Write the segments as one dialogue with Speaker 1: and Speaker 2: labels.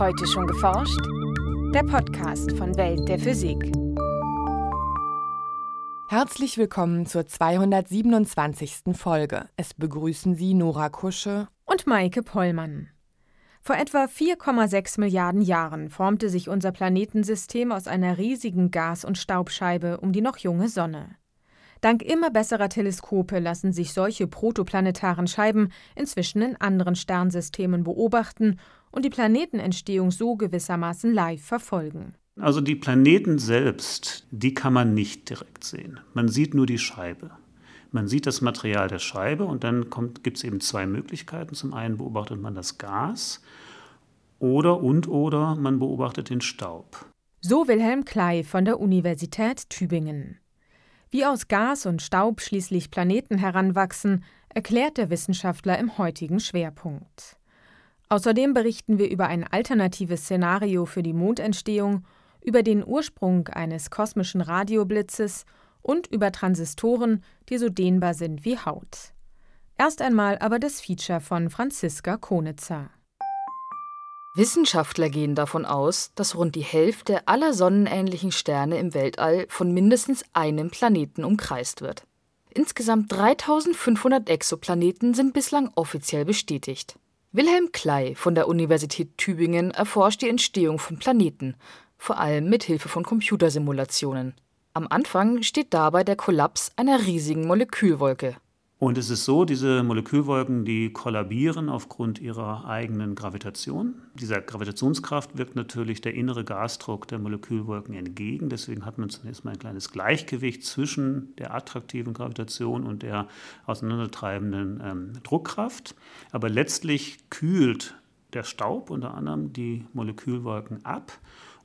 Speaker 1: Heute schon geforscht? Der Podcast von Welt der Physik.
Speaker 2: Herzlich willkommen zur 227. Folge. Es begrüßen Sie Nora Kusche
Speaker 1: und Maike Pollmann. Vor etwa 4,6 Milliarden Jahren formte sich unser Planetensystem aus einer riesigen Gas- und Staubscheibe um die noch junge Sonne. Dank immer besserer Teleskope lassen sich solche protoplanetaren Scheiben inzwischen in anderen Sternsystemen beobachten und die Planetenentstehung so gewissermaßen live verfolgen.
Speaker 3: Also die Planeten selbst, die kann man nicht direkt sehen. Man sieht nur die Scheibe. Man sieht das Material der Scheibe und dann gibt es eben zwei Möglichkeiten. Zum einen beobachtet man das Gas oder und oder man beobachtet den Staub.
Speaker 1: So Wilhelm Klei von der Universität Tübingen. Wie aus Gas und Staub schließlich Planeten heranwachsen, erklärt der Wissenschaftler im heutigen Schwerpunkt. Außerdem berichten wir über ein alternatives Szenario für die Mondentstehung, über den Ursprung eines kosmischen Radioblitzes und über Transistoren, die so dehnbar sind wie Haut. Erst einmal aber das Feature von Franziska Konitzer.
Speaker 4: Wissenschaftler gehen davon aus, dass rund die Hälfte aller sonnenähnlichen Sterne im Weltall von mindestens einem Planeten umkreist wird. Insgesamt 3500 Exoplaneten sind bislang offiziell bestätigt. Wilhelm Klei von der Universität Tübingen erforscht die Entstehung von Planeten, vor allem mit Hilfe von Computersimulationen. Am Anfang steht dabei der Kollaps einer riesigen Molekülwolke.
Speaker 3: Und es ist so, diese Molekülwolken, die kollabieren aufgrund ihrer eigenen Gravitation. Dieser Gravitationskraft wirkt natürlich der innere Gasdruck der Molekülwolken entgegen. Deswegen hat man zunächst mal ein kleines Gleichgewicht zwischen der attraktiven Gravitation und der auseinandertreibenden ähm, Druckkraft. Aber letztlich kühlt der Staub unter anderem die Molekülwolken ab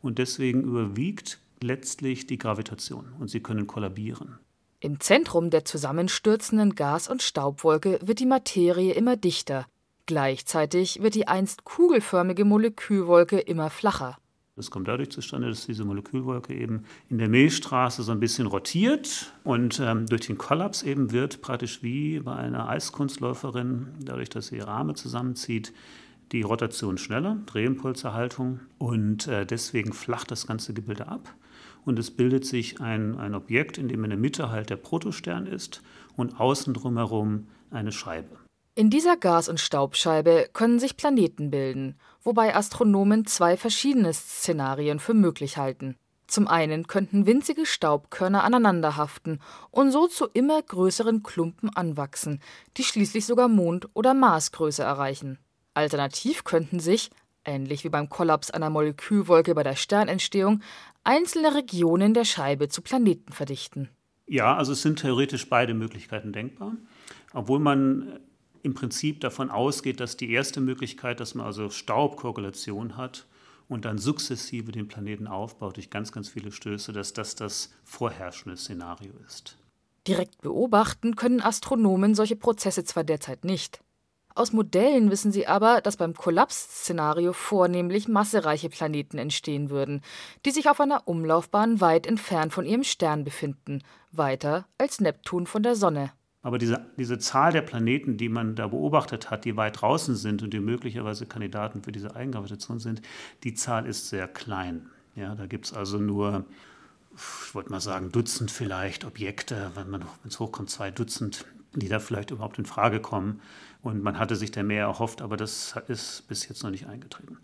Speaker 3: und deswegen überwiegt letztlich die Gravitation und sie können kollabieren.
Speaker 4: Im Zentrum der zusammenstürzenden Gas- und Staubwolke wird die Materie immer dichter. Gleichzeitig wird die einst kugelförmige Molekülwolke immer flacher.
Speaker 3: Das kommt dadurch zustande, dass diese Molekülwolke eben in der Milchstraße so ein bisschen rotiert und ähm, durch den Kollaps eben wird praktisch wie bei einer Eiskunstläuferin, dadurch, dass sie ihre Arme zusammenzieht, die Rotation schneller, Drehimpulserhaltung und äh, deswegen flacht das ganze Gebilde ab und es bildet sich ein, ein Objekt, in dem in der Mitte halt der Protostern ist und außen drumherum eine Scheibe.
Speaker 4: In dieser Gas- und Staubscheibe können sich Planeten bilden, wobei Astronomen zwei verschiedene Szenarien für möglich halten. Zum einen könnten winzige Staubkörner aneinander haften und so zu immer größeren Klumpen anwachsen, die schließlich sogar Mond- oder Marsgröße erreichen. Alternativ könnten sich, ähnlich wie beim Kollaps einer Molekülwolke bei der Sternentstehung, einzelne Regionen der Scheibe zu Planeten verdichten.
Speaker 3: Ja, also es sind theoretisch beide Möglichkeiten denkbar, obwohl man im Prinzip davon ausgeht, dass die erste Möglichkeit, dass man also Staubkorrelation hat und dann sukzessive den Planeten aufbaut durch ganz, ganz viele Stöße, dass das das vorherrschende Szenario ist.
Speaker 4: Direkt beobachten können Astronomen solche Prozesse zwar derzeit nicht. Aus Modellen wissen sie aber, dass beim Kollapsszenario vornehmlich massereiche Planeten entstehen würden, die sich auf einer Umlaufbahn weit entfernt von ihrem Stern befinden, weiter als Neptun von der Sonne.
Speaker 3: Aber diese, diese Zahl der Planeten, die man da beobachtet hat, die weit draußen sind und die möglicherweise Kandidaten für diese Eigengravitation sind, die Zahl ist sehr klein. Ja, da gibt es also nur, ich wollte mal sagen, Dutzend vielleicht Objekte, wenn es hochkommt, zwei Dutzend, die da vielleicht überhaupt in Frage kommen. Und man hatte sich da mehr erhofft, aber das ist bis jetzt noch nicht eingetreten.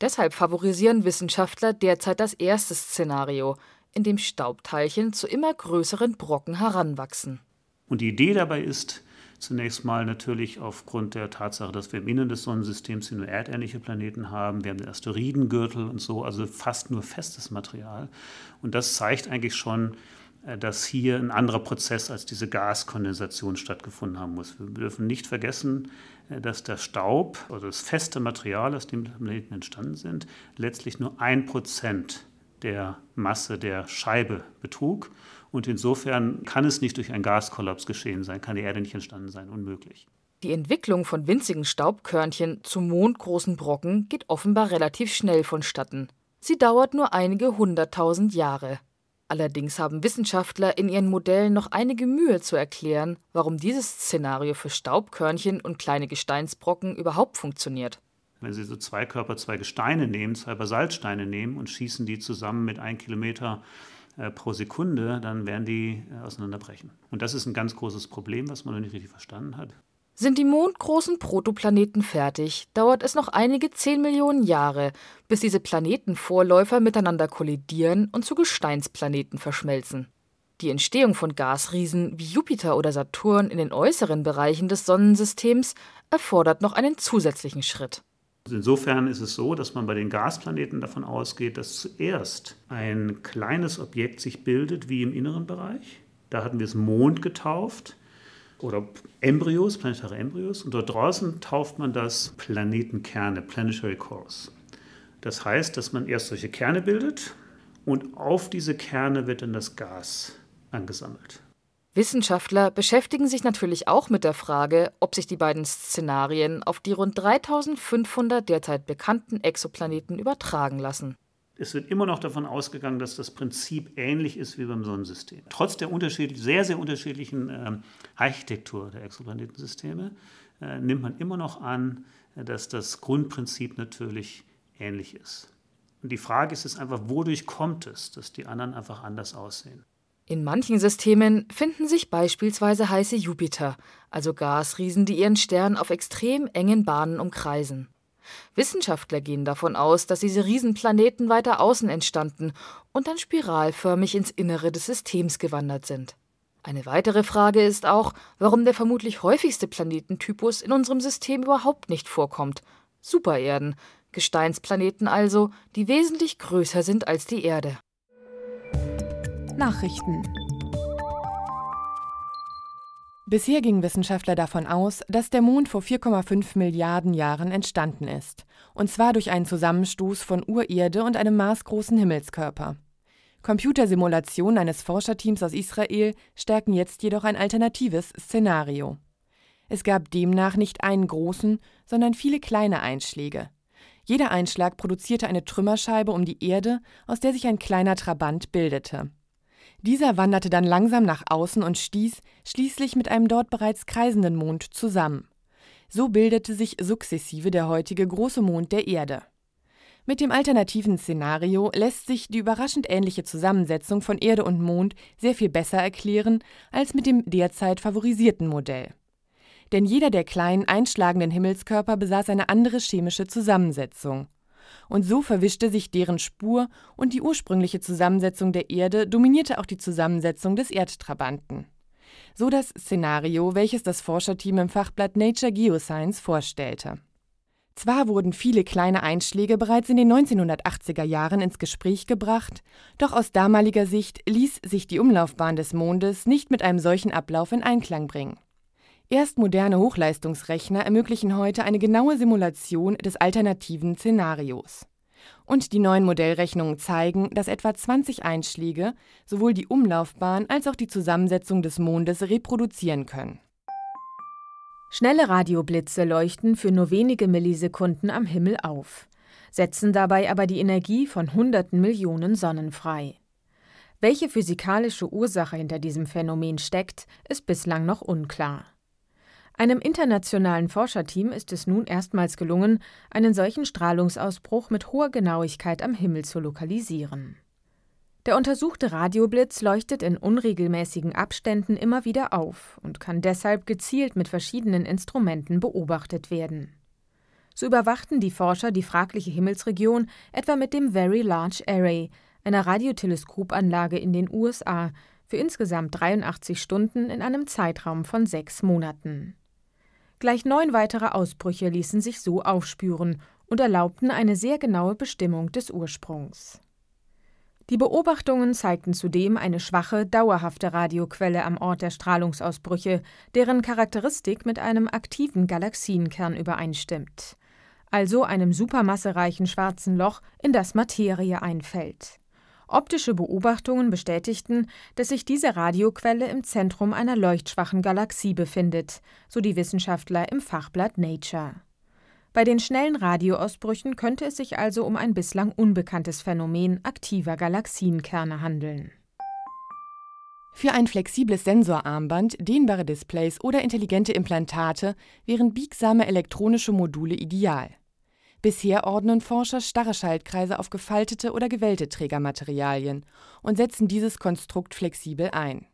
Speaker 4: Deshalb favorisieren Wissenschaftler derzeit das erste Szenario, in dem Staubteilchen zu immer größeren Brocken heranwachsen.
Speaker 3: Und die Idee dabei ist, Zunächst mal natürlich aufgrund der Tatsache, dass wir im Innern des Sonnensystems nur erdähnliche Planeten haben. Wir haben den Asteroidengürtel und so, also fast nur festes Material. Und das zeigt eigentlich schon, dass hier ein anderer Prozess als diese Gaskondensation stattgefunden haben muss. Wir dürfen nicht vergessen, äh, dass der Staub oder das feste Material, aus dem Planeten entstanden sind, letztlich nur ein Prozent der Masse der Scheibe betrug. Und insofern kann es nicht durch einen Gaskollaps geschehen sein, kann die Erde nicht entstanden sein, unmöglich.
Speaker 4: Die Entwicklung von winzigen Staubkörnchen zu mondgroßen Brocken geht offenbar relativ schnell vonstatten. Sie dauert nur einige hunderttausend Jahre. Allerdings haben Wissenschaftler in ihren Modellen noch einige Mühe zu erklären, warum dieses Szenario für Staubkörnchen und kleine Gesteinsbrocken überhaupt funktioniert.
Speaker 3: Wenn Sie so zwei Körper, zwei Gesteine nehmen, zwei Basaltsteine nehmen und schießen die zusammen mit einem Kilometer äh, pro Sekunde, dann werden die äh, auseinanderbrechen. Und das ist ein ganz großes Problem, was man noch nicht richtig verstanden hat.
Speaker 4: Sind die mondgroßen Protoplaneten fertig, dauert es noch einige 10 Millionen Jahre, bis diese Planetenvorläufer miteinander kollidieren und zu Gesteinsplaneten verschmelzen. Die Entstehung von Gasriesen wie Jupiter oder Saturn in den äußeren Bereichen des Sonnensystems erfordert noch einen zusätzlichen Schritt.
Speaker 3: Insofern ist es so, dass man bei den Gasplaneten davon ausgeht, dass zuerst ein kleines Objekt sich bildet wie im inneren Bereich. Da hatten wir es Mond getauft oder Embryos, planetare Embryos. Und dort draußen tauft man das Planetenkerne, Planetary Cores. Das heißt, dass man erst solche Kerne bildet und auf diese Kerne wird dann das Gas angesammelt.
Speaker 4: Wissenschaftler beschäftigen sich natürlich auch mit der Frage, ob sich die beiden Szenarien auf die rund 3500 derzeit bekannten Exoplaneten übertragen lassen.
Speaker 3: Es wird immer noch davon ausgegangen, dass das Prinzip ähnlich ist wie beim Sonnensystem. Trotz der sehr, sehr unterschiedlichen äh, Architektur der Exoplanetensysteme äh, nimmt man immer noch an, dass das Grundprinzip natürlich ähnlich ist. Und die Frage ist jetzt einfach, wodurch kommt es, dass die anderen einfach anders aussehen?
Speaker 4: In manchen Systemen finden sich beispielsweise heiße Jupiter, also Gasriesen, die ihren Stern auf extrem engen Bahnen umkreisen. Wissenschaftler gehen davon aus, dass diese Riesenplaneten weiter außen entstanden und dann spiralförmig ins Innere des Systems gewandert sind. Eine weitere Frage ist auch, warum der vermutlich häufigste Planetentypus in unserem System überhaupt nicht vorkommt. Supererden, Gesteinsplaneten also, die wesentlich größer sind als die Erde.
Speaker 1: Nachrichten
Speaker 2: Bisher gingen Wissenschaftler davon aus, dass der Mond vor 4,5 Milliarden Jahren entstanden ist, und zwar durch einen Zusammenstoß von Urerde und einem maßgroßen Himmelskörper. Computersimulationen eines Forscherteams aus Israel stärken jetzt jedoch ein alternatives Szenario. Es gab demnach nicht einen großen, sondern viele kleine Einschläge. Jeder Einschlag produzierte eine Trümmerscheibe um die Erde, aus der sich ein kleiner Trabant bildete. Dieser wanderte dann langsam nach außen und stieß schließlich mit einem dort bereits kreisenden Mond zusammen. So bildete sich sukzessive der heutige große Mond der Erde. Mit dem alternativen Szenario lässt sich die überraschend ähnliche Zusammensetzung von Erde und Mond sehr viel besser erklären als mit dem derzeit favorisierten Modell. Denn jeder der kleinen einschlagenden Himmelskörper besaß eine andere chemische Zusammensetzung und so verwischte sich deren Spur und die ursprüngliche Zusammensetzung der Erde dominierte auch die Zusammensetzung des Erdtrabanten. So das Szenario, welches das Forscherteam im Fachblatt Nature Geoscience vorstellte. Zwar wurden viele kleine Einschläge bereits in den 1980er Jahren ins Gespräch gebracht, doch aus damaliger Sicht ließ sich die Umlaufbahn des Mondes nicht mit einem solchen Ablauf in Einklang bringen. Erst moderne Hochleistungsrechner ermöglichen heute eine genaue Simulation des alternativen Szenarios. Und die neuen Modellrechnungen zeigen, dass etwa 20 Einschläge sowohl die Umlaufbahn als auch die Zusammensetzung des Mondes reproduzieren können.
Speaker 1: Schnelle Radioblitze leuchten für nur wenige Millisekunden am Himmel auf, setzen dabei aber die Energie von hunderten Millionen Sonnen frei. Welche physikalische Ursache hinter diesem Phänomen steckt, ist bislang noch unklar. Einem internationalen Forscherteam ist es nun erstmals gelungen, einen solchen Strahlungsausbruch mit hoher Genauigkeit am Himmel zu lokalisieren. Der untersuchte Radioblitz leuchtet in unregelmäßigen Abständen immer wieder auf und kann deshalb gezielt mit verschiedenen Instrumenten beobachtet werden. So überwachten die Forscher die fragliche Himmelsregion etwa mit dem Very Large Array, einer Radioteleskopanlage in den USA, für insgesamt 83 Stunden in einem Zeitraum von sechs Monaten. Gleich neun weitere Ausbrüche ließen sich so aufspüren und erlaubten eine sehr genaue Bestimmung des Ursprungs. Die Beobachtungen zeigten zudem eine schwache, dauerhafte Radioquelle am Ort der Strahlungsausbrüche, deren Charakteristik mit einem aktiven Galaxienkern übereinstimmt, also einem supermassereichen schwarzen Loch, in das Materie einfällt. Optische Beobachtungen bestätigten, dass sich diese Radioquelle im Zentrum einer leuchtschwachen Galaxie befindet, so die Wissenschaftler im Fachblatt Nature. Bei den schnellen Radioausbrüchen könnte es sich also um ein bislang unbekanntes Phänomen aktiver Galaxienkerne handeln.
Speaker 2: Für ein flexibles Sensorarmband, dehnbare Displays oder intelligente Implantate wären biegsame elektronische Module ideal. Bisher ordnen Forscher starre Schaltkreise auf gefaltete oder gewellte Trägermaterialien und setzen dieses Konstrukt flexibel ein.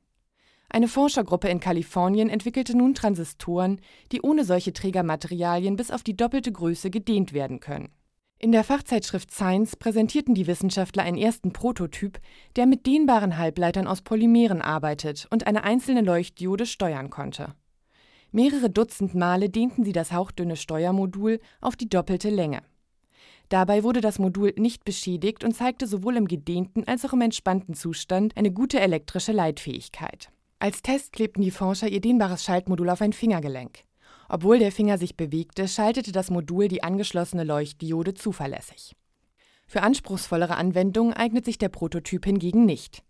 Speaker 2: Eine Forschergruppe in Kalifornien entwickelte nun Transistoren, die ohne solche Trägermaterialien bis auf die doppelte Größe gedehnt werden können. In der Fachzeitschrift Science präsentierten die Wissenschaftler einen ersten Prototyp, der mit dehnbaren Halbleitern aus Polymeren arbeitet und eine einzelne Leuchtdiode steuern konnte. Mehrere Dutzend Male dehnten sie das hauchdünne Steuermodul auf die doppelte Länge. Dabei wurde das Modul nicht beschädigt und zeigte sowohl im gedehnten als auch im entspannten Zustand eine gute elektrische Leitfähigkeit. Als Test klebten die Forscher ihr dehnbares Schaltmodul auf ein Fingergelenk. Obwohl der Finger sich bewegte, schaltete das Modul die angeschlossene Leuchtdiode zuverlässig. Für anspruchsvollere Anwendungen eignet sich der Prototyp hingegen nicht.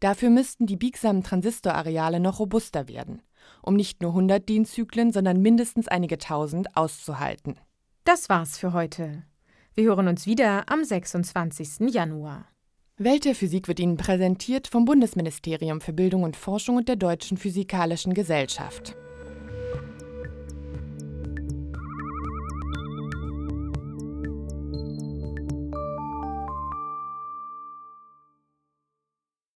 Speaker 2: Dafür müssten die biegsamen Transistorareale noch robuster werden, um nicht nur 100 Dienszyklen, sondern mindestens einige tausend auszuhalten.
Speaker 1: Das war's für heute. Wir hören uns wieder am 26. Januar.
Speaker 2: Welt der Physik wird Ihnen präsentiert vom Bundesministerium für Bildung und Forschung und der Deutschen Physikalischen Gesellschaft.